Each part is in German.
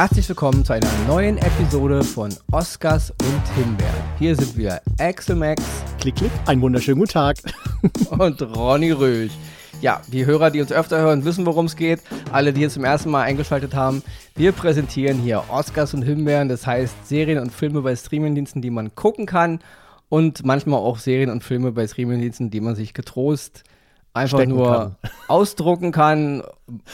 Herzlich willkommen zu einer neuen Episode von Oscars und Himbeeren. Hier sind wir Axel Max. Klick, klick. Einen wunderschönen guten Tag. und Ronny Rösch. Ja, die Hörer, die uns öfter hören, wissen, worum es geht. Alle, die jetzt zum ersten Mal eingeschaltet haben, wir präsentieren hier Oscars und Himbeeren. Das heißt Serien und Filme bei Streamingdiensten, die man gucken kann. Und manchmal auch Serien und Filme bei Streamingdiensten, die man sich getrost einfach nur kann. ausdrucken kann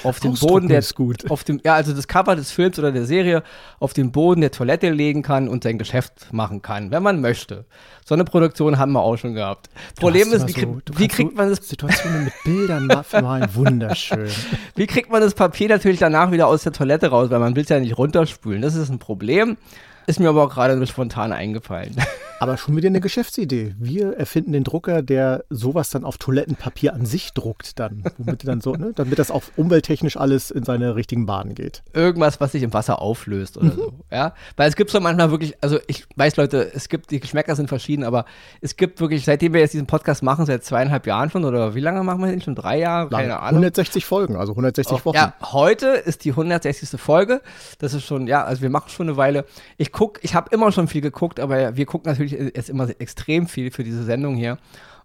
auf den Boden der gut. auf dem ja also das Cover des Films oder der Serie auf den Boden der Toilette legen kann und sein Geschäft machen kann, wenn man möchte. So eine Produktion haben wir auch schon gehabt. Problem ist, wie, so, wie kriegt man das Situationen mit Bildern malen wunderschön. wie kriegt man das Papier natürlich danach wieder aus der Toilette raus, weil man will es ja nicht runterspülen. Das ist ein Problem. Ist mir aber auch gerade spontan eingefallen. Aber schon wieder eine Geschäftsidee. Wir erfinden den Drucker, der sowas dann auf Toilettenpapier an sich druckt, dann. Womit dann so, ne, damit das auch umwelttechnisch alles in seine richtigen Bahnen geht. Irgendwas, was sich im Wasser auflöst oder mhm. so. Ja? Weil es gibt so manchmal wirklich, also ich weiß, Leute, es gibt, die Geschmäcker sind verschieden, aber es gibt wirklich, seitdem wir jetzt diesen Podcast machen, seit zweieinhalb Jahren schon, oder wie lange machen wir den schon? Drei Jahre? Keine. Ahnung. 160 Folgen, also 160 Wochen. Ja, heute ist die 160. Folge. Das ist schon, ja, also wir machen schon eine Weile. Ich gucke, ich habe immer schon viel geguckt, aber wir gucken natürlich jetzt immer extrem viel für diese Sendung hier.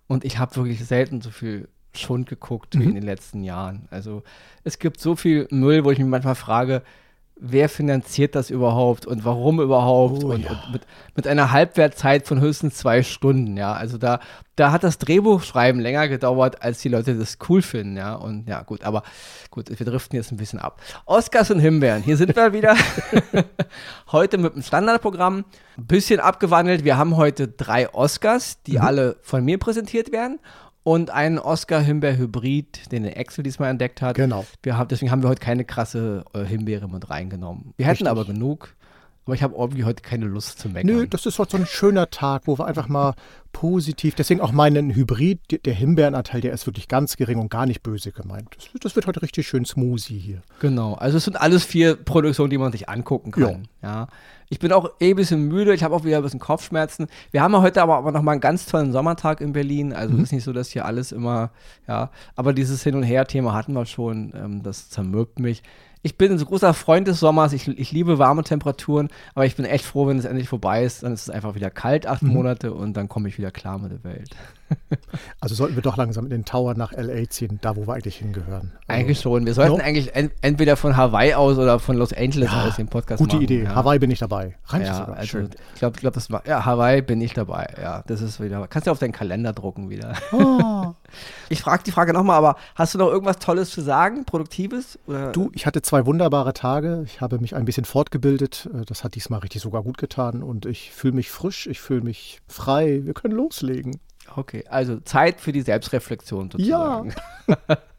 Und ich habe wirklich selten so viel Schund geguckt mhm. wie in den letzten Jahren. Also es gibt so viel Müll, wo ich mich manchmal frage, wer finanziert das überhaupt und warum überhaupt oh, und, ja. und mit, mit, einer Halbwertzeit von höchstens zwei Stunden, ja. Also da, da hat das Drehbuchschreiben länger gedauert, als die Leute das cool finden, ja. Und ja, gut, aber gut, wir driften jetzt ein bisschen ab. Oscars und Himbeeren, hier sind wir wieder. heute mit dem Standardprogramm, ein bisschen abgewandelt. Wir haben heute drei Oscars, die mhm. alle von mir präsentiert werden und einen Oscar-Himbeer-Hybrid, den der Excel diesmal entdeckt hat. Genau. Wir haben, deswegen haben wir heute keine krasse äh, Himbeere mit reingenommen. Wir hätten Richtig. aber genug. Aber ich habe irgendwie heute keine Lust zu meckern. Nö, das ist heute so ein schöner Tag, wo wir einfach mal positiv, deswegen auch meinen Hybrid, der Himbeerenanteil, der ist wirklich ganz gering und gar nicht böse gemeint. Das, das, wird heute richtig schön smoothie hier. Genau, also es sind alles vier Produktionen, die man sich angucken kann. Ja. ja. Ich bin auch eh ein bisschen müde, ich habe auch wieder ein bisschen Kopfschmerzen. Wir haben ja heute aber, aber noch mal einen ganz tollen Sommertag in Berlin. Also mhm. ist nicht so, dass hier alles immer, ja, aber dieses Hin- und Her-Thema hatten wir schon, ähm, das zermürbt mich ich bin ein großer Freund des Sommers. Ich, ich liebe warme Temperaturen, aber ich bin echt froh, wenn es endlich vorbei ist. Dann ist es einfach wieder kalt, acht mhm. Monate, und dann komme ich wieder klar mit der Welt. Also sollten wir doch langsam in den Tower nach LA ziehen, da wo wir eigentlich hingehören. Also, eigentlich schon. Wir sollten no? eigentlich en entweder von Hawaii aus oder von Los Angeles ja, aus den Podcast gute machen. Gute Idee. Ja. Hawaii bin ich dabei. Rein ja, also Schön. Ich glaube, glaub, das war, ja, Hawaii bin ich dabei. Ja, das ist wieder. Kannst du auf deinen Kalender drucken wieder. Oh. ich frage die Frage nochmal, aber hast du noch irgendwas Tolles zu sagen, Produktives? Oder? Du, ich hatte zwei wunderbare Tage. Ich habe mich ein bisschen fortgebildet. Äh, das hat diesmal richtig sogar gut getan und ich fühle mich frisch, ich fühle mich frei. Wir können loslegen. Okay, also Zeit für die Selbstreflexion sozusagen. Ja.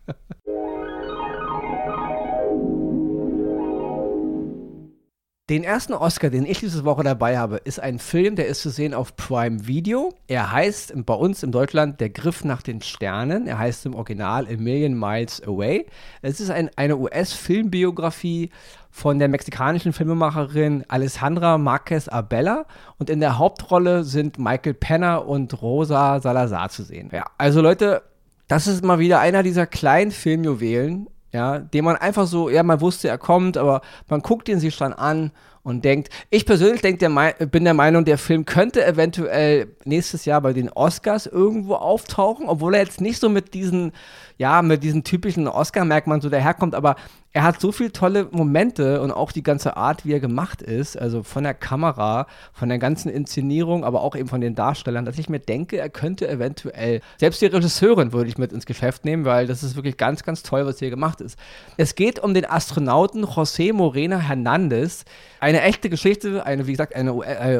Den ersten Oscar, den ich diese Woche dabei habe, ist ein Film, der ist zu sehen auf Prime Video. Er heißt bei uns in Deutschland Der Griff nach den Sternen. Er heißt im Original A Million Miles Away. Es ist ein, eine US-Filmbiografie von der mexikanischen Filmemacherin Alessandra Marquez Abella und in der Hauptrolle sind Michael Penner und Rosa Salazar zu sehen. Ja, also Leute, das ist mal wieder einer dieser kleinen Filmjuwelen, ja, den man einfach so, ja, man wusste, er kommt, aber man guckt ihn sich dann an und denkt, ich persönlich denk, der bin der Meinung, der Film könnte eventuell nächstes Jahr bei den Oscars irgendwo auftauchen, obwohl er jetzt nicht so mit diesen, ja, mit diesen typischen Oscar-Merkmalen so daherkommt, aber er hat so viele tolle Momente und auch die ganze Art, wie er gemacht ist, also von der Kamera, von der ganzen Inszenierung, aber auch eben von den Darstellern, dass ich mir denke, er könnte eventuell, selbst die Regisseurin würde ich mit ins Geschäft nehmen, weil das ist wirklich ganz, ganz toll, was hier gemacht ist. Es geht um den Astronauten José Morena Hernandez, eine echte Geschichte, eine, wie gesagt, eine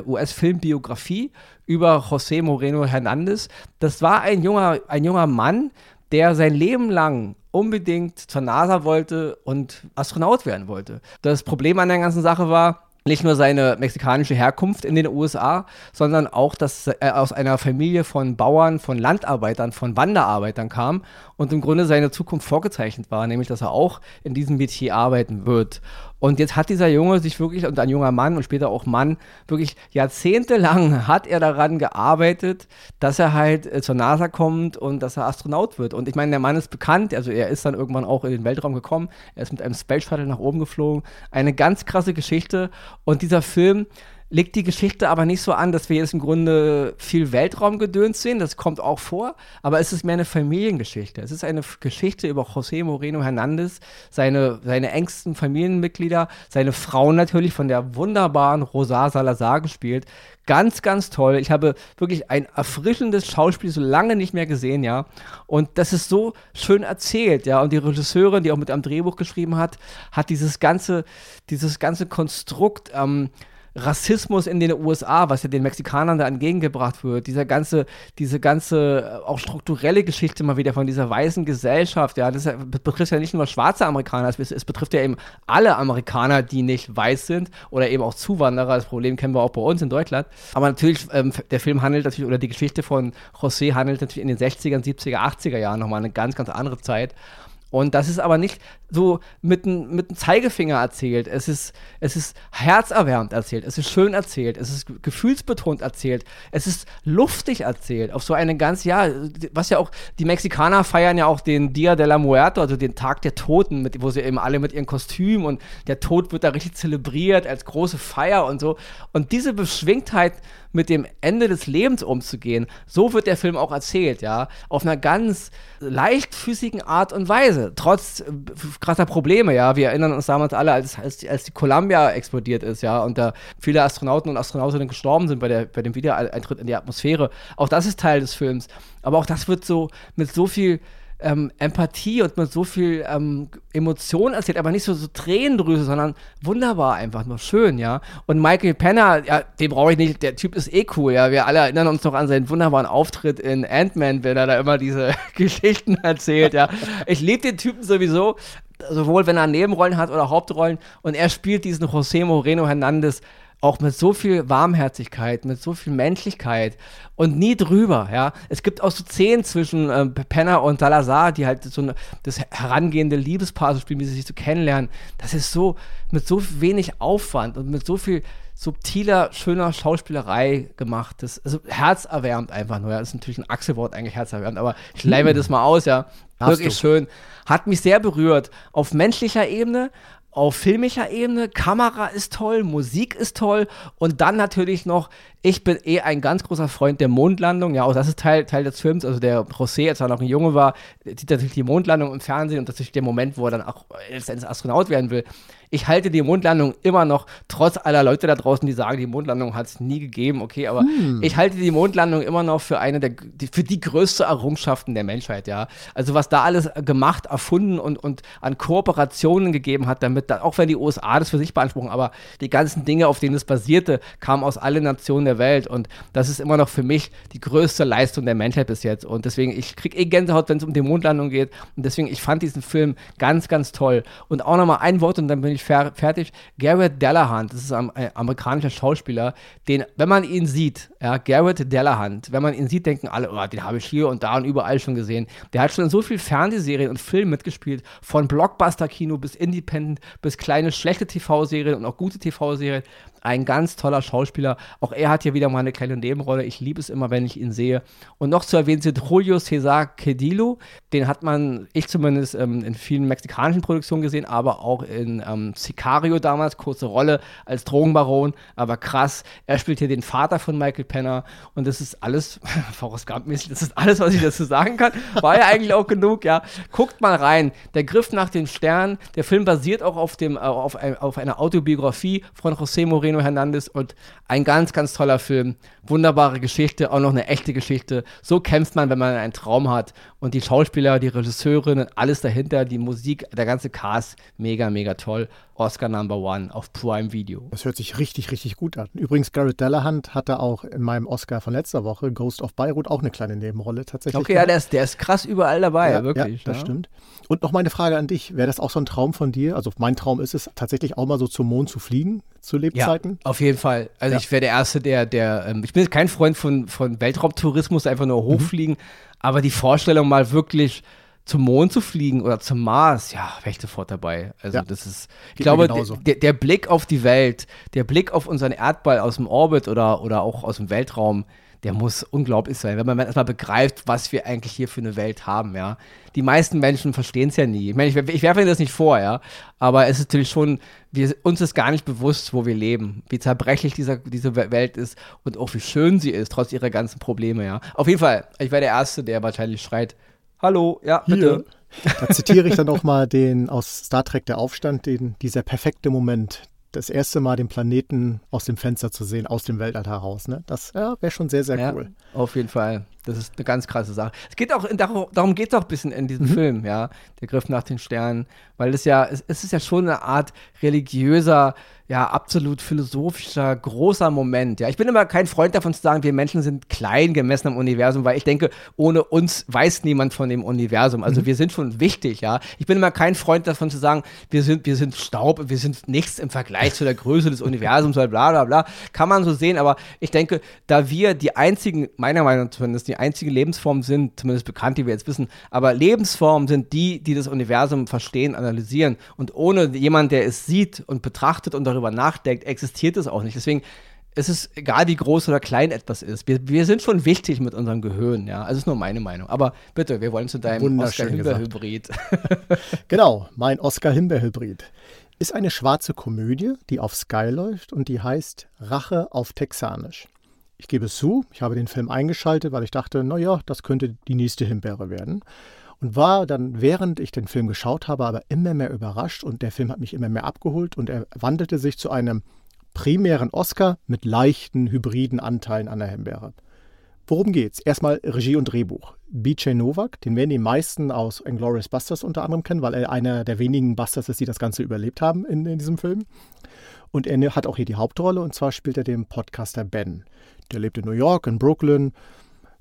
US-Filmbiografie äh, über José Moreno Hernandez. Das war ein junger, ein junger Mann, der sein Leben lang unbedingt zur NASA wollte und Astronaut werden wollte. Das Problem an der ganzen Sache war, nicht nur seine mexikanische Herkunft in den USA, sondern auch, dass er aus einer Familie von Bauern, von Landarbeitern, von Wanderarbeitern kam und im Grunde seine Zukunft vorgezeichnet war, nämlich dass er auch in diesem Metier arbeiten wird. Und jetzt hat dieser Junge sich wirklich, und ein junger Mann und später auch Mann, wirklich jahrzehntelang hat er daran gearbeitet, dass er halt äh, zur NASA kommt und dass er Astronaut wird. Und ich meine, der Mann ist bekannt, also er ist dann irgendwann auch in den Weltraum gekommen, er ist mit einem Space Shuttle nach oben geflogen. Eine ganz krasse Geschichte. Und dieser Film, legt die Geschichte aber nicht so an, dass wir jetzt im Grunde viel Weltraumgedöns sehen. Das kommt auch vor, aber es ist mehr eine Familiengeschichte. Es ist eine Geschichte über José Moreno Hernandez, seine, seine engsten Familienmitglieder, seine Frau natürlich von der wunderbaren Rosa Salazar gespielt. Ganz, ganz toll. Ich habe wirklich ein erfrischendes Schauspiel so lange nicht mehr gesehen, ja. Und das ist so schön erzählt, ja. Und die Regisseurin, die auch mit am Drehbuch geschrieben hat, hat dieses ganze, dieses ganze Konstrukt, ähm, Rassismus in den USA, was ja den Mexikanern da entgegengebracht wird, dieser ganze, diese ganze äh, auch strukturelle Geschichte mal wieder von dieser weißen Gesellschaft, ja, das betrifft ja nicht nur schwarze Amerikaner, es, es betrifft ja eben alle Amerikaner, die nicht weiß sind oder eben auch Zuwanderer. Das Problem kennen wir auch bei uns in Deutschland. Aber natürlich, ähm, der Film handelt natürlich, oder die Geschichte von José handelt natürlich in den 60er, 70er, 80er Jahren nochmal eine ganz, ganz andere Zeit. Und das ist aber nicht so mit einem mit Zeigefinger erzählt. Es ist, es ist herzerwärmend erzählt. Es ist schön erzählt. Es ist gefühlsbetont erzählt. Es ist luftig erzählt. Auf so eine ganz, ja, was ja auch, die Mexikaner feiern ja auch den Dia de la Muerte, also den Tag der Toten, mit, wo sie eben alle mit ihren Kostümen und der Tod wird da richtig zelebriert als große Feier und so. Und diese Beschwingtheit mit dem Ende des Lebens umzugehen, so wird der Film auch erzählt, ja. Auf einer ganz leichtfüßigen Art und Weise. Trotz äh, krasser Probleme, ja. Wir erinnern uns damals alle, als, als, als die Columbia explodiert ist, ja, und da viele Astronauten und Astronautinnen gestorben sind bei, der, bei dem Wiedereintritt in die Atmosphäre. Auch das ist Teil des Films. Aber auch das wird so mit so viel ähm, Empathie und mit so viel ähm, Emotion erzählt, aber nicht so, so Tränendrüse, sondern wunderbar, einfach nur schön, ja. Und Michael Penner, ja, den brauche ich nicht, der Typ ist eh cool, ja. Wir alle erinnern uns noch an seinen wunderbaren Auftritt in Ant-Man, wenn er da immer diese Geschichten erzählt, ja. Ich liebe den Typen sowieso, sowohl wenn er Nebenrollen hat oder Hauptrollen und er spielt diesen José Moreno Hernandez auch mit so viel Warmherzigkeit, mit so viel Menschlichkeit und nie drüber, ja. Es gibt auch so Szenen zwischen äh, Penner und Salazar, die halt so eine, das herangehende Liebespaar so spielen, wie sie sich so kennenlernen. Das ist so mit so wenig Aufwand und mit so viel subtiler, schöner Schauspielerei gemacht. Das also herzerwärmt einfach nur. Ja. Das ist natürlich ein Achselwort, eigentlich herzerwärmt, aber ich leih mir das mal aus, ja. Darfst Wirklich du. schön. Hat mich sehr berührt. Auf menschlicher Ebene, auf filmischer Ebene, Kamera ist toll, Musik ist toll und dann natürlich noch, ich bin eh ein ganz großer Freund der Mondlandung, ja, auch das ist Teil, Teil des Films, also der José, als er noch ein Junge war, sieht natürlich die Mondlandung im Fernsehen und das ist der Moment, wo er dann auch letztendlich Astronaut werden will ich halte die Mondlandung immer noch, trotz aller Leute da draußen, die sagen, die Mondlandung hat es nie gegeben, okay, aber hm. ich halte die Mondlandung immer noch für eine der, die, für die größte Errungenschaften der Menschheit, ja. Also was da alles gemacht, erfunden und, und an Kooperationen gegeben hat, damit, da, auch wenn die USA das für sich beanspruchen, aber die ganzen Dinge, auf denen es basierte, kamen aus allen Nationen der Welt und das ist immer noch für mich die größte Leistung der Menschheit bis jetzt und deswegen, ich kriege eh Gänsehaut, wenn es um die Mondlandung geht und deswegen, ich fand diesen Film ganz, ganz toll und auch nochmal ein Wort und dann bin ich fer fertig. Garrett Delahunt, das ist ein, ein, amerikanischer Schauspieler, den, wenn man ihn sieht, ja, Garrett Delahunt, wenn man ihn sieht, denken alle, oh, den habe ich hier und da und überall schon gesehen. Der hat schon in so vielen Fernsehserien und Filmen mitgespielt, von Blockbuster-Kino bis Independent, bis kleine schlechte TV-Serien und auch gute TV-Serien ein ganz toller Schauspieler. Auch er hat hier wieder mal eine kleine Nebenrolle. Ich liebe es immer, wenn ich ihn sehe. Und noch zu erwähnen sind Julio Cesar Cedillo. Den hat man, ich zumindest, ähm, in vielen mexikanischen Produktionen gesehen, aber auch in ähm, Sicario damals, kurze Rolle als Drogenbaron. Aber krass, er spielt hier den Vater von Michael Penner. Und das ist alles, Forrest Gump-mäßig, das ist alles, was ich dazu sagen kann. War ja eigentlich auch genug, ja. Guckt mal rein. Der Griff nach den Sternen. Der Film basiert auch auf, dem, äh, auf, auf einer Autobiografie von José Moreno Moreno Hernandez und ein ganz, ganz toller Film. Wunderbare Geschichte, auch noch eine echte Geschichte. So kämpft man, wenn man einen Traum hat. Und die Schauspieler, die Regisseurin, alles dahinter, die Musik, der ganze Cast, mega, mega toll. Oscar Number One auf Prime Video. Das hört sich richtig, richtig gut an. Übrigens, Garrett Delahunt hatte auch in meinem Oscar von letzter Woche, Ghost of Beirut, auch eine kleine Nebenrolle tatsächlich. Okay, ja, der ist, der ist krass überall dabei, ja, wirklich. Ja, das ja. stimmt. Und noch meine Frage an dich. Wäre das auch so ein Traum von dir? Also mein Traum ist es, tatsächlich auch mal so zum Mond zu fliegen, zu Lebzeiten? Ja, auf jeden Fall. Also ich wäre der Erste, der, der, ähm, ich bin kein Freund von, von Weltraumtourismus, einfach nur mhm. hochfliegen, mhm. aber die Vorstellung mal wirklich zum Mond zu fliegen oder zum Mars, ja, wäre ich sofort dabei. Also Ja. das ist, ich Geht glaube, der, der Blick auf die Welt, der Blick auf unseren Erdball aus dem Orbit oder, oder auch aus dem Weltraum, der muss unglaublich sein, wenn man erstmal begreift, was wir eigentlich hier für eine Welt haben, ja. Die meisten Menschen verstehen es ja nie. Ich, meine, ich, ich werfe Ihnen das nicht vor, ja, aber es ist natürlich schon, wir, uns ist gar nicht bewusst, wo wir leben, wie zerbrechlich dieser, diese Welt ist und auch wie schön sie ist, trotz ihrer ganzen Probleme, ja. Auf jeden Fall, ich wäre der Erste, der wahrscheinlich schreit, hallo, ja, bitte. Da zitiere ich dann auch mal den aus Star Trek Der Aufstand, den, dieser perfekte Moment, das erste Mal den Planeten aus dem Fenster zu sehen, aus dem Weltall heraus. Ne? Das ja, wäre schon sehr, sehr Ja, cool. auf jeden Fall. Das ist eine ganz krasse Sache. Es geht auch, in, darum, geht es auch ein bisschen in Mhm. diesem Film, ja, der Griff nach den Sternen, weil es ja, es, es ist ja schon eine Art religiöser, ja, absolut philosophischer, großer Moment. Ja, ich bin immer kein Freund davon zu sagen, wir Menschen sind klein gemessen am Universum, weil ich denke, ohne uns weiß niemand von dem Universum. Also wir sind schon wichtig, ja. Ich bin immer kein Freund davon zu sagen, wir sind, wir sind Staub, wir sind nichts im Vergleich zu der Größe des Universums, bla bla bla. Kann man so sehen, aber ich denke, da wir die einzigen, meiner Meinung nach zumindest, die einzige Lebensform sind, zumindest bekannt, die wir jetzt wissen, aber Lebensformen sind die, die das Universum verstehen, analysieren. Und ohne jemand, der es sieht und betrachtet und darüber nachdenkt, existiert es auch nicht. Deswegen es ist egal, wie groß oder klein etwas ist. Wir, wir sind schon wichtig mit unserem Gehirn, ja. Also ist nur meine Meinung. Aber bitte, wir wollen zu deinem Oscar-Himbeer-Hybrid. Genau, mein Oscar-Himbeer-Hybrid. Ist eine schwarze Komödie, die auf Sky läuft und die heißt Rache auf Texanisch. Ich gebe es zu, ich habe den Film eingeschaltet, weil ich dachte, naja, das könnte die nächste Himbeere werden. Und war dann, während ich den Film geschaut habe, aber immer mehr überrascht und der Film hat mich immer mehr abgeholt und er wandelte sich zu einem primären Oscar mit leichten hybriden Anteilen an der Himbeere. Worum geht's? Erstmal Regie und Drehbuch. BJ Novak, den werden die meisten aus Inglourious Busters unter anderem kennen, weil er einer der wenigen Busters ist, die das Ganze überlebt haben in, in diesem Film. Und er hat auch hier die Hauptrolle und zwar spielt er den Podcaster Ben. Der lebt in New York, in Brooklyn,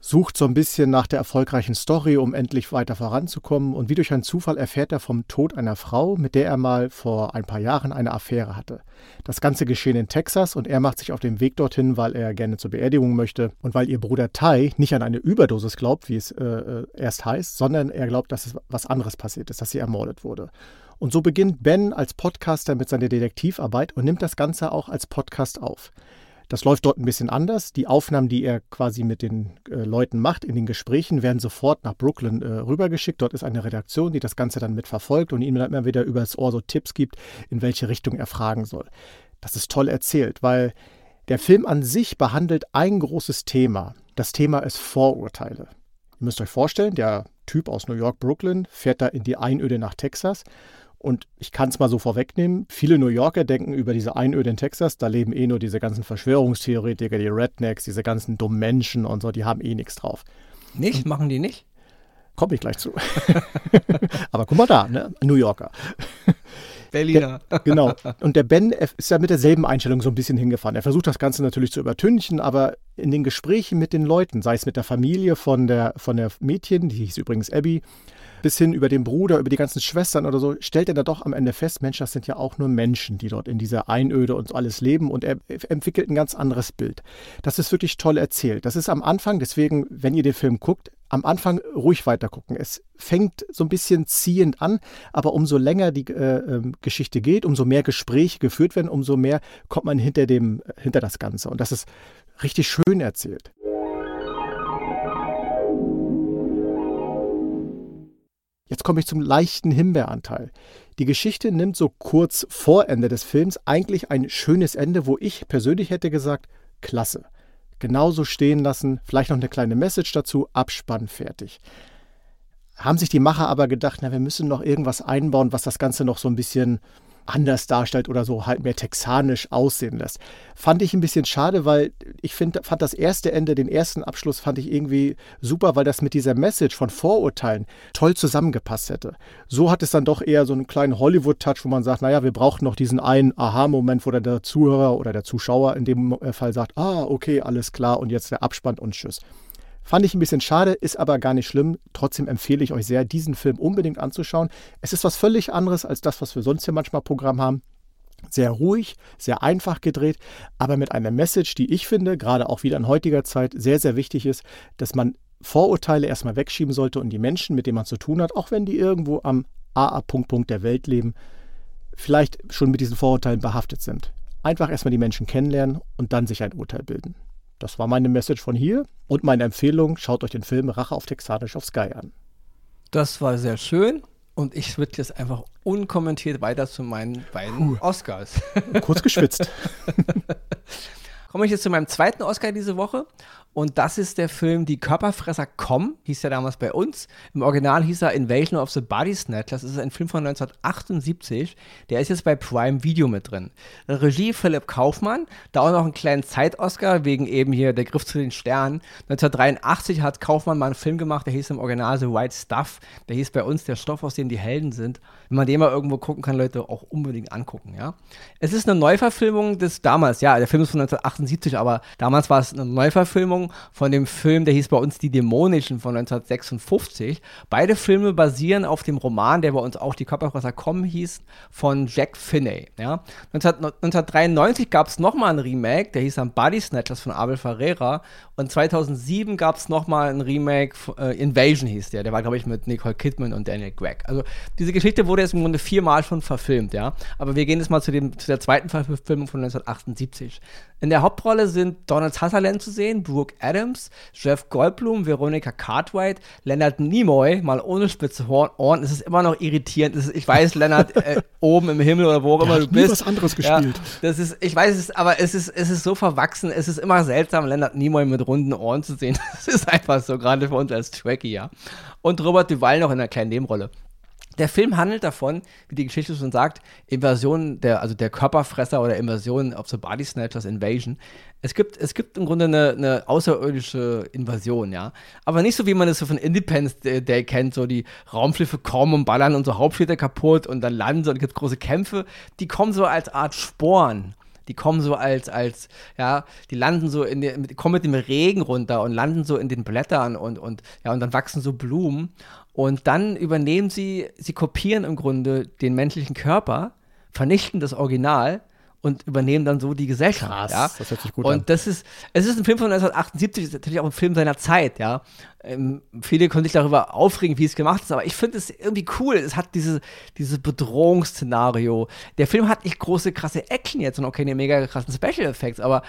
sucht so ein bisschen nach der erfolgreichen Story, um endlich weiter voranzukommen. Und wie durch einen Zufall erfährt er vom Tod einer Frau, mit der er mal vor ein paar Jahren eine Affäre hatte. Das Ganze geschehen in Texas und er macht sich auf den Weg dorthin, weil er gerne zur Beerdigung möchte und weil ihr Bruder Ty nicht an eine Überdosis glaubt, wie es äh, äh, erst heißt, sondern er glaubt, dass es was anderes passiert ist, dass sie ermordet wurde. Und so beginnt Ben als Podcaster mit seiner Detektivarbeit und nimmt das Ganze auch als Podcast auf. Das läuft dort ein bisschen anders. Die Aufnahmen, die er quasi mit den äh, Leuten macht in den Gesprächen, werden sofort nach Brooklyn äh, rübergeschickt. Dort ist eine Redaktion, die das Ganze dann mitverfolgt und ihm dann immer wieder übers Ohr so Tipps gibt, in welche Richtung er fragen soll. Das ist toll erzählt, weil der Film an sich behandelt ein großes Thema. Das Thema ist Vorurteile. Ihr müsst euch vorstellen, der Typ aus New York, Brooklyn, fährt da in die Einöde nach Texas und ich kann es mal so vorwegnehmen, viele New Yorker denken über diese Einöde in Texas, da leben eh nur diese ganzen Verschwörungstheoretiker, die Rednecks, diese ganzen dummen Menschen und so, die haben eh nichts drauf. Nicht? Machen die nicht? Komme ich gleich zu. Aber guck mal da, ne? New Yorker. Berliner. Genau. Und der Ben ist ja mit derselben Einstellung so ein bisschen hingefahren. Er versucht das Ganze natürlich zu übertünchen, aber in den Gesprächen mit den Leuten, sei es mit der Familie von der, von der Mädchen, die hieß übrigens Abby, bis hin über den Bruder, über die ganzen Schwestern oder so, stellt er da doch am Ende fest, Mensch, das sind ja auch nur Menschen, die dort in dieser Einöde und alles leben und er entwickelt ein ganz anderes Bild. Das ist wirklich toll erzählt. Das ist am Anfang, deswegen, wenn ihr den Film guckt, am Anfang ruhig weiter gucken. Es fängt so ein bisschen ziehend an, aber umso länger die äh, äh, Geschichte geht, umso mehr Gespräche geführt werden, umso mehr kommt man hinter, dem, hinter das Ganze. Und das ist richtig schön erzählt. Jetzt komme ich zum leichten Himbeeranteil. Die Geschichte nimmt so kurz vor Ende des Films eigentlich ein schönes Ende, wo ich persönlich hätte gesagt, klasse. Genauso stehen lassen, vielleicht noch eine kleine Message dazu, Abspann fertig. Haben sich die Macher aber gedacht, na, wir müssen noch irgendwas einbauen, was das Ganze noch so ein bisschen anders darstellt oder so halt mehr texanisch aussehen lässt. Fand ich ein bisschen schade, weil ich find, fand das erste Ende, den ersten Abschluss fand ich irgendwie super, weil das mit dieser Message von Vorurteilen toll zusammengepasst hätte. So hat es dann doch eher so einen kleinen Hollywood-Touch, wo man sagt, naja, wir brauchen noch diesen einen Aha-Moment, wo dann der Zuhörer oder der Zuschauer in dem Fall sagt, ah, okay, alles klar und jetzt der Abspann und tschüss. Fand ich ein bisschen schade, ist aber gar nicht schlimm. Trotzdem empfehle ich euch sehr, diesen Film unbedingt anzuschauen. Es ist was völlig anderes als das, was wir sonst hier manchmal Programm haben. Sehr ruhig, sehr einfach gedreht, aber mit einer Message, die ich finde, gerade auch wieder in heutiger Zeit, sehr, sehr wichtig ist, dass man Vorurteile erstmal wegschieben sollte und die Menschen, mit denen man zu tun hat, auch wenn die irgendwo am AA-Punkt der Welt leben, vielleicht schon mit diesen Vorurteilen behaftet sind. Einfach erstmal die Menschen kennenlernen und dann sich ein Urteil bilden. Das war meine Message von hier und meine Empfehlung, schaut euch den Film Rache auf Texanisch auf Sky an. Das war sehr schön und ich würde jetzt einfach unkommentiert weiter zu meinen beiden Puh. Oscars. Kurz geschwitzt. Komme ich jetzt zu meinem zweiten Oscar diese Woche. Und das ist der Film Die Körperfresser kommen, hieß er damals bei uns. Im Original hieß er Invasion of the Body Snatchers. Das ist ein Film von 1978. Der ist jetzt bei Prime Video mit drin. Regie Philipp Kaufmann. Da auch noch einen kleinen Zeit-Oscar wegen eben hier Der Griff zu den Sternen. 1983 hat Kaufmann mal einen Film gemacht, der hieß im Original The White Stuff. Der hieß bei uns Der Stoff, aus dem die Helden sind. Wenn man den mal irgendwo gucken kann, Leute, auch unbedingt angucken, ja. Es ist eine Neuverfilmung des damals, ja, der Film ist von 1978, aber damals war es eine Neuverfilmung Verfilmung von dem Film, der hieß bei uns Die Dämonischen von 1956. Beide Filme basieren auf dem Roman, der bei uns auch Die Körperfresser kommen hieß, von Jack Finney. Ja. 1993 gab es nochmal ein Remake, der hieß dann Body Snatchers von Abel Ferreira. Und 2007 gab es nochmal ein Remake, äh, Invasion hieß der. Der war, glaube ich, mit Nicole Kidman und Daniel Gregg. Also diese Geschichte wurde jetzt im Grunde viermal schon verfilmt, ja. Aber wir gehen jetzt mal zu, dem, zu der zweiten Verfilmung von 1978. In der Hauptrolle sind Donald Sutherland zu sehen, Brooke Adams, Jeff Goldblum, Veronica Cartwright, Leonard Nimoy, mal ohne spitze Ohren. Es ist immer noch irritierend. Ist, ich weiß, Leonard, äh, oben im Himmel oder wo auch immer du bist. was anderes gespielt. Ja, das ist, ich weiß es, aber es ist, es ist so verwachsen. Es ist immer seltsam, Leonard Nimoy mit runden Ohren zu sehen. Das ist einfach so, gerade für uns als Trekkie, ja. Und Robert Duval noch in einer kleinen Nebenrolle. Der Film handelt davon, wie die Geschichte schon sagt, Invasion der, also der Körperfresser oder Invasion of the Body Snatchers Invasion. Es gibt, es gibt im Grunde eine, eine außerirdische Invasion, ja. Aber nicht so, wie man es so von Independence Day kennt, so die Raumschiffe kommen und ballern unsere Hauptstädte kaputt und dann landen so und gibt große Kämpfe. Die kommen so als Art Sporen die kommen so als, als, ja, die landen so in den, kommen mit dem Regen runter und landen so in den Blättern und, und, ja, und dann wachsen so Blumen. Und dann übernehmen sie, sie kopieren im Grunde den menschlichen Körper, vernichten das Original und übernehmen dann so die Gesellschaft. Krass, ja? das hört sich gut und an. das ist, es ist ein Film von 1978, ist natürlich auch ein Film seiner Zeit, ja. Ähm, viele können sich darüber aufregen, wie es gemacht ist, aber ich finde es irgendwie cool. Es hat diese, dieses Bedrohungsszenario. Der Film hat nicht große, krasse Action jetzt und auch keine mega krassen Special Effects, aber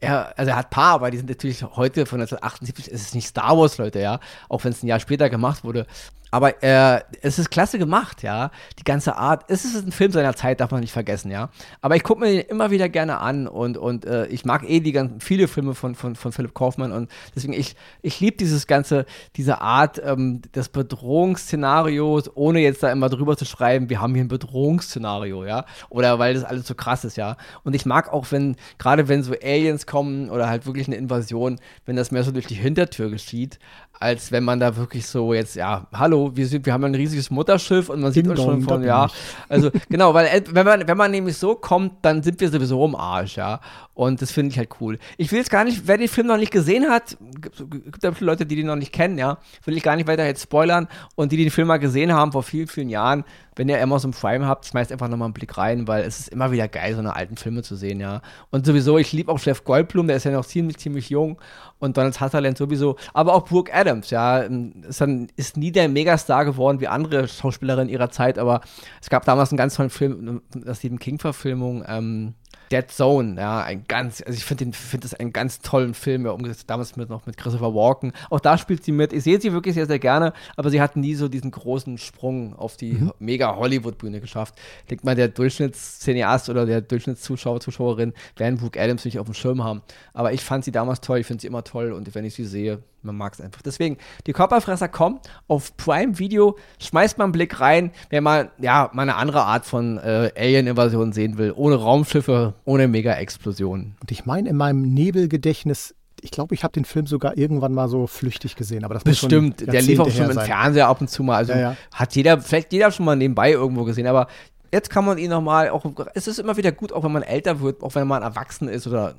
er, also er hat paar, aber die sind natürlich heute von 1978, es ist nicht Star Wars, Leute, ja, auch wenn es ein Jahr später gemacht wurde. Aber äh, es ist klasse gemacht, ja. Die ganze Art. Es ist ein Film seiner Zeit, darf man nicht vergessen, ja. Aber ich gucke mir den immer wieder gerne an und, und äh, ich mag eh die ganzen, viele Filme von, von, von Philipp Kaufmann und deswegen, ich, ich liebe dieses ganze, diese Art ähm, des Bedrohungsszenarios, ohne jetzt da immer drüber zu schreiben, wir haben hier ein Bedrohungsszenario, ja. Oder weil das alles so krass ist, ja. Und ich mag auch, wenn, gerade wenn so Aliens kommen oder halt wirklich eine Invasion, wenn das mehr so durch die Hintertür geschieht, als wenn man da wirklich so jetzt, ja, hallo, wir sind, wir haben ein riesiges Mutterschiff und man sieht uns schon von, ja, also genau, weil äh, wenn man, wenn man nämlich so kommt, dann sind wir sowieso im Arsch, ja. Und das finde ich halt cool. Ich will jetzt gar nicht, wer den Film noch nicht gesehen hat, gibt viele Leute, die den noch nicht kennen, ja, will ich gar nicht weiter jetzt spoilern. Und die, die den Film mal gesehen haben vor vielen, vielen Jahren, wenn ihr Amazon Prime habt, schmeißt einfach nochmal einen Blick rein, weil es ist immer wieder geil, so eine alten Filme zu sehen, ja. Und sowieso, ich liebe auch Chef Goldblum, der ist ja noch ziemlich, ziemlich jung. Und Donald Sutherland sowieso. Aber auch Brooke Adams, ja. Ist, dann, ist nie der Megastar geworden wie andere Schauspielerinnen ihrer Zeit, aber es gab damals einen ganz tollen Film, das Stephen King-Verfilmung, ähm, Dead Zone, ja, ein ganz, also ich finde find das einen ganz tollen Film, ja, umgesetzt, damals mit, noch mit Christopher Walken. Auch da spielt sie mit. Ich sehe sie wirklich sehr, sehr gerne, aber sie hat nie so diesen großen Sprung auf die mhm. mega Hollywood-Bühne geschafft. Ich denke mal, der Durchschnittscineast oder der Durchschnittszuschauer, Zuschauerin werden Brooke Adams nicht auf dem Schirm haben. Aber ich fand sie damals toll, ich finde sie immer toll und wenn ich sie sehe, man mag es einfach. Deswegen, die Körperfresser kommen auf Prime Video, schmeißt mal einen Blick rein, wer mal, ja, mal eine andere Art von äh, Alien-Invasion sehen will, ohne Raumschiffe, ohne Mega-Explosionen. Und ich meine, in meinem Nebelgedächtnis ich glaube, ich habe den Film sogar irgendwann mal so flüchtig gesehen, aber das Bestimmt, der lief auch schon im Fernseher ab und zu mal. Also ja, ja. hat jeder, vielleicht jeder schon mal nebenbei irgendwo gesehen, aber jetzt kann man ihn nochmal, auch, es ist immer wieder gut, auch wenn man älter wird, auch wenn man erwachsen ist oder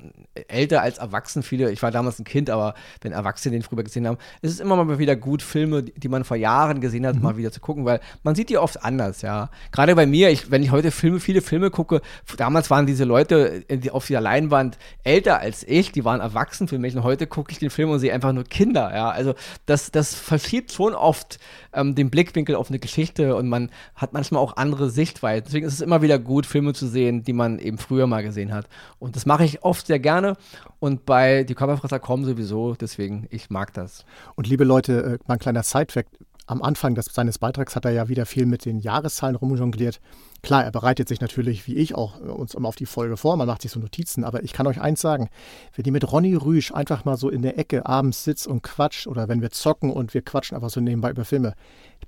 älter als erwachsen. Viele, ich war damals ein Kind, aber wenn Erwachsene den früher gesehen haben, ist es immer mal wieder gut, Filme, die man vor Jahren gesehen hat, mhm. mal wieder zu gucken, weil man sieht die oft anders, ja. Gerade bei mir, ich, wenn ich heute Filme, viele Filme gucke, damals waren diese Leute die auf der Leinwand älter als ich, die waren erwachsen für mich und heute gucke ich den Film und sehe einfach nur Kinder, ja. Also das, das verschiebt schon oft ähm, den Blickwinkel auf eine Geschichte und man hat manchmal auch andere Sichtweisen. Deswegen ist es immer wieder gut, Filme zu sehen, die man eben früher mal gesehen hat. Und das mache ich oft sehr gerne. Und bei Die Körperfresser kommen sowieso, deswegen, ich mag das. Und liebe Leute, äh, mal ein kleiner Sidefact. Am Anfang des, seines Beitrags hat er ja wieder viel mit den Jahreszahlen rumjongliert. Klar, er bereitet sich natürlich, wie ich auch, äh, uns immer auf die Folge vor. Man macht sich so Notizen. Aber ich kann euch eins sagen: Wenn ihr mit Ronny Rüsch einfach mal so in der Ecke abends sitzt und quatscht oder wenn wir zocken und wir quatschen einfach so nebenbei über Filme,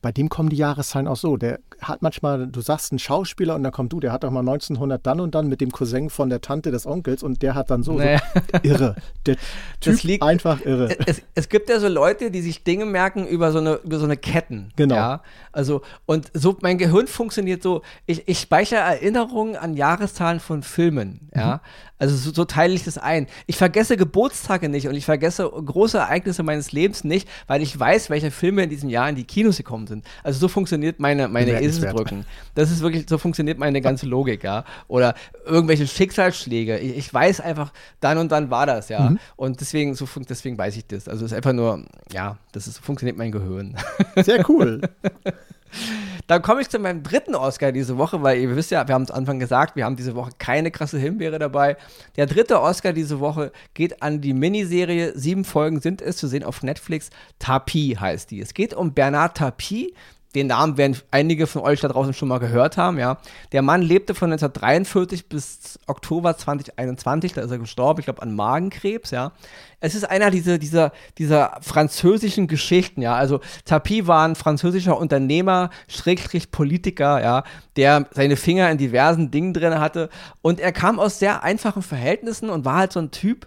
bei dem kommen die Jahreszahlen auch so. Der hat manchmal, du sagst einen Schauspieler und dann kommt du, der hat doch mal 1900 dann und dann mit dem Cousin von der Tante des Onkels und der hat dann so, naja. so irre. Der typ liegt, einfach irre. Es, es, gibt ja so Leute, die sich Dinge merken über so eine, über so eine Ketten. Genau. Ja? Also, und so, mein Gehirn funktioniert so, ich, ich speichere Erinnerungen an Jahreszahlen von Filmen. Ja? Mhm. Also so, so, teile ich das ein. Ich vergesse Geburtstage nicht und ich vergesse große Ereignisse meines Lebens nicht, weil ich weiß, welche Filme in diesem Jahr in die Kinos gekommen sind. Also so funktioniert meine, meine Eselsbrücken. Das ist wirklich, so funktioniert meine ganze Logik, ja. Oder irgendwelche Schicksalsschläge. Ich, ich weiß einfach, dann und dann war das, ja. Mhm. Und deswegen, so, deswegen weiß ich das. Also es ist einfach nur, ja, das ist, so funktioniert mein Gehirn. Sehr cool. Dann komme ich zu meinem dritten Oscar diese Woche, weil ihr wisst ja, wir haben es Anfang gesagt, wir haben diese Woche keine krasse Himbeere dabei. Der dritte Oscar diese Woche geht an die Miniserie. Sieben Folgen sind es zu sehen auf Netflix. Tapi heißt die. Es geht um Bernard Tapie, den Namen werden einige von euch da draußen schon mal gehört haben, ja. Der Mann lebte von 1943 bis Oktober 2021, da ist er gestorben, ich glaube an Magenkrebs, ja. Es ist einer dieser, dieser, dieser französischen Geschichten, ja. Also Tapie war ein französischer Unternehmer, Schrägstrich Politiker, ja, der seine Finger in diversen Dingen drin hatte. Und er kam aus sehr einfachen Verhältnissen und war halt so ein Typ,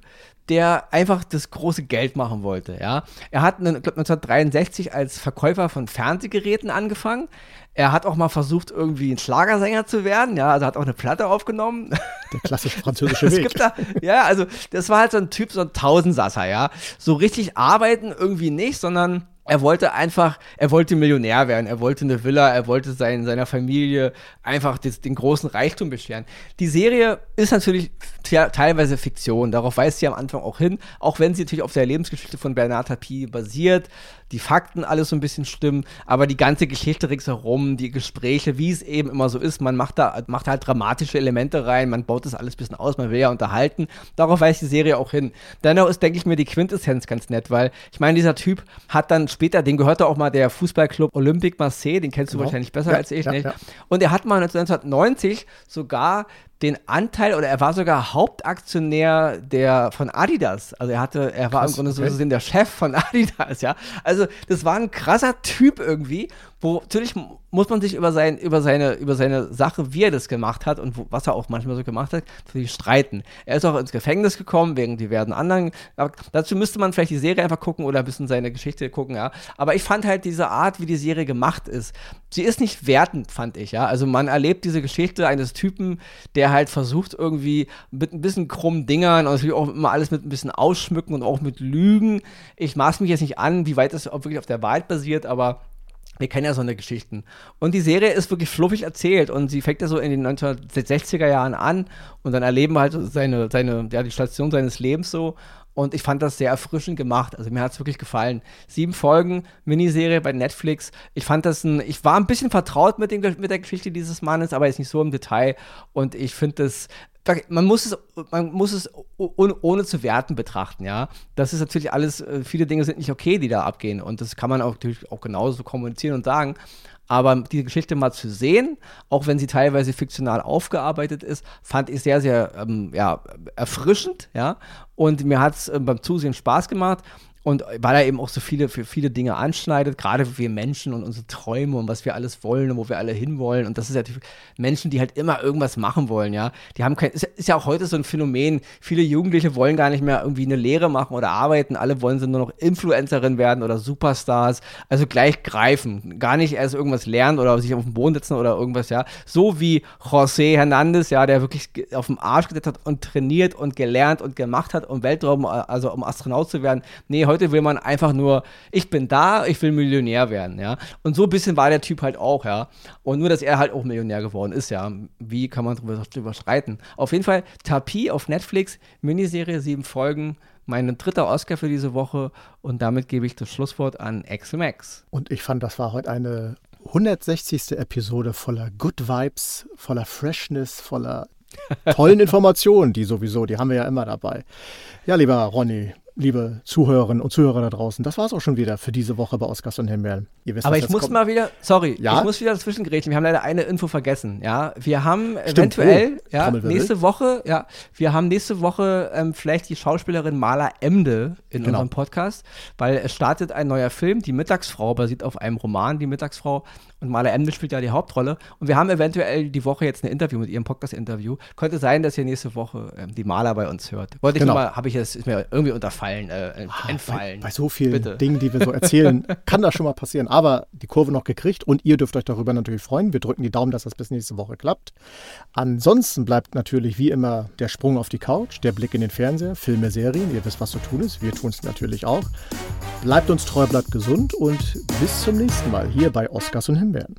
der einfach das große Geld machen wollte. Ja? Er hat glaub, 1963 als Verkäufer von Fernsehgeräten angefangen. Er hat auch mal versucht, irgendwie ein Schlagersänger zu werden. Ja, also hat auch eine Platte aufgenommen. Der klassische französische Weg. Da, ja, also das war halt so ein Typ, so ein Tausendsasser, ja. So richtig arbeiten irgendwie nicht, sondern er wollte einfach, er wollte Millionär werden, er wollte eine Villa, er wollte sein, seiner Familie einfach das, den großen Reichtum bescheren. Die Serie ist natürlich teilweise Fiktion, darauf weist sie am Anfang auch hin, auch wenn sie natürlich auf der Lebensgeschichte von Bernard Tapie basiert, die Fakten alles so ein bisschen stimmen, aber die ganze Geschichte ringsherum, die Gespräche, wie es eben immer so ist, man macht da macht halt dramatische Elemente rein, man baut das alles ein bisschen aus, man will ja unterhalten. Darauf weist die Serie auch hin. Dennoch ist, denke ich mir, die Quintessenz ganz nett, weil ich meine, dieser Typ hat dann später, den gehörte auch mal der Fußballclub Olympique Marseille, den kennst du genau. wahrscheinlich besser ja, als ich, ja, nicht? Ja. Und er hat mal 1990 sogar den Anteil oder er war sogar Hauptaktionär der von Adidas. Also er hatte, er war Krass, im Grunde okay. so gesehen der Chef von Adidas, ja. Also das war ein krasser Typ irgendwie wo natürlich muss man sich über, sein, über, seine, über seine Sache, wie er das gemacht hat und wo, was er auch manchmal so gemacht hat, natürlich streiten. Er ist auch ins Gefängnis gekommen wegen diversen anderen. dazu müsste man vielleicht die Serie einfach gucken oder ein bisschen seine Geschichte gucken, ja. Aber ich fand halt diese Art, wie die Serie gemacht ist, sie ist nicht wertend, fand ich, ja. Also man erlebt diese Geschichte eines Typen, der halt versucht irgendwie mit ein bisschen krummen Dingern und natürlich auch immer alles mit ein bisschen ausschmücken und auch mit Lügen. Ich maß mich jetzt nicht an, wie weit das wirklich auf der Wahrheit basiert, aber wir kennen ja so eine Geschichten. Und die Serie ist wirklich fluffig erzählt und sie fängt ja so in den 1960er Jahren an und dann erleben wir halt seine, seine, ja, die Station seines Lebens so. Und ich fand das sehr erfrischend gemacht. Also mir hat es wirklich gefallen. Sieben Folgen, Miniserie bei Netflix. Ich fand das ein, ich war ein bisschen vertraut mit, dem, mit der Geschichte dieses Mannes, aber jetzt nicht so im Detail. Und ich finde das man muss es, man muss es ohne, ohne, zu werten betrachten, ja. Das ist natürlich alles, äh, viele Dinge sind nicht okay, die da abgehen. Und das kann man auch natürlich auch genauso kommunizieren und sagen. Aber die Geschichte mal zu sehen, auch wenn sie teilweise fiktional aufgearbeitet ist, fand ich sehr, sehr ähm, ja, erfrischend, ja. Und mir hat es äh, beim Zusehen Spaß gemacht. Und weil er eben auch so viele, für viele Dinge anschneidet, gerade wir Menschen und unsere Träume und was wir alles wollen und wo wir alle hinwollen. Und das ist ja die Menschen, die halt immer irgendwas machen wollen, ja. Die haben kein, ist, ist ja auch heute so ein Phänomen. Viele Jugendliche wollen gar nicht mehr irgendwie eine Lehre machen oder arbeiten. Alle wollen sie nur noch Influencerin werden oder Superstars. Also gleich greifen. Gar nicht erst irgendwas lernen oder sich auf den Boden setzen oder irgendwas, ja. So wie José Hernandez, ja, der wirklich auf dem Arsch gesetzt hat und trainiert und gelernt und gemacht hat, um Weltraum, also um Astronaut zu werden. Nee, heute will man einfach nur, ich bin da, ich will Millionär werden, ja. Und so ein bisschen war der Typ halt auch, ja. Und nur, dass er halt auch Millionär geworden ist, ja. Wie kann man drüber, drüber streiten? Auf jeden Fall, Tapie auf Netflix, Miniserie, sieben Folgen, mein dritter Oscar für diese Woche und damit gebe ich das Schlusswort an Max. Und ich fand, das war heute eine 160. Episode voller Good Vibes, voller Freshness, voller tollen Informationen, die sowieso, die haben wir ja immer dabei. Ja, lieber Ronny, liebe Zuhörerinnen und Zuhörer da draußen, das war es auch schon wieder für diese Woche bei Oscars und Himbeeren. Aber ich muss kommt. mal wieder, sorry, ja? ich muss wieder dazwischen grätschen. Wir haben leider eine Info vergessen. Ja, wir haben Stimmt. eventuell, oh, ja, nächste Woche, ja, wir haben nächste Woche ähm, vielleicht die Schauspielerin Mala Emde in genau. unserem Podcast, weil es startet ein neuer Film, Die Mittagsfrau, basiert auf einem Roman, Die Mittagsfrau. Und Mala Emde spielt ja die Hauptrolle. Und wir haben eventuell die Woche jetzt ein Interview mit ihrem Podcast-Interview. Könnte sein, dass ihr nächste Woche ähm, die Maler bei uns hört. Wollte ich genau. mal, habe ich es, ist mir irgendwie unterfallen entfallen. Äh, ah, entfallen. Bei, bei, so vielen Bitte. Dingen, die wir so erzählen, kann das schon mal passieren. Aber die Kurve noch gekriegt und ihr dürft euch darüber natürlich freuen. Wir drücken die Daumen, dass das bis nächste Woche klappt. Ansonsten bleibt natürlich wie immer der Sprung auf die Couch, der Blick in den Fernseher, Filme, Serien. Ihr wisst, was zu tun ist. Wir tun es natürlich auch. Bleibt uns treu, bleibt gesund und bis zum nächsten Mal hier bei Oscars und Himbeeren.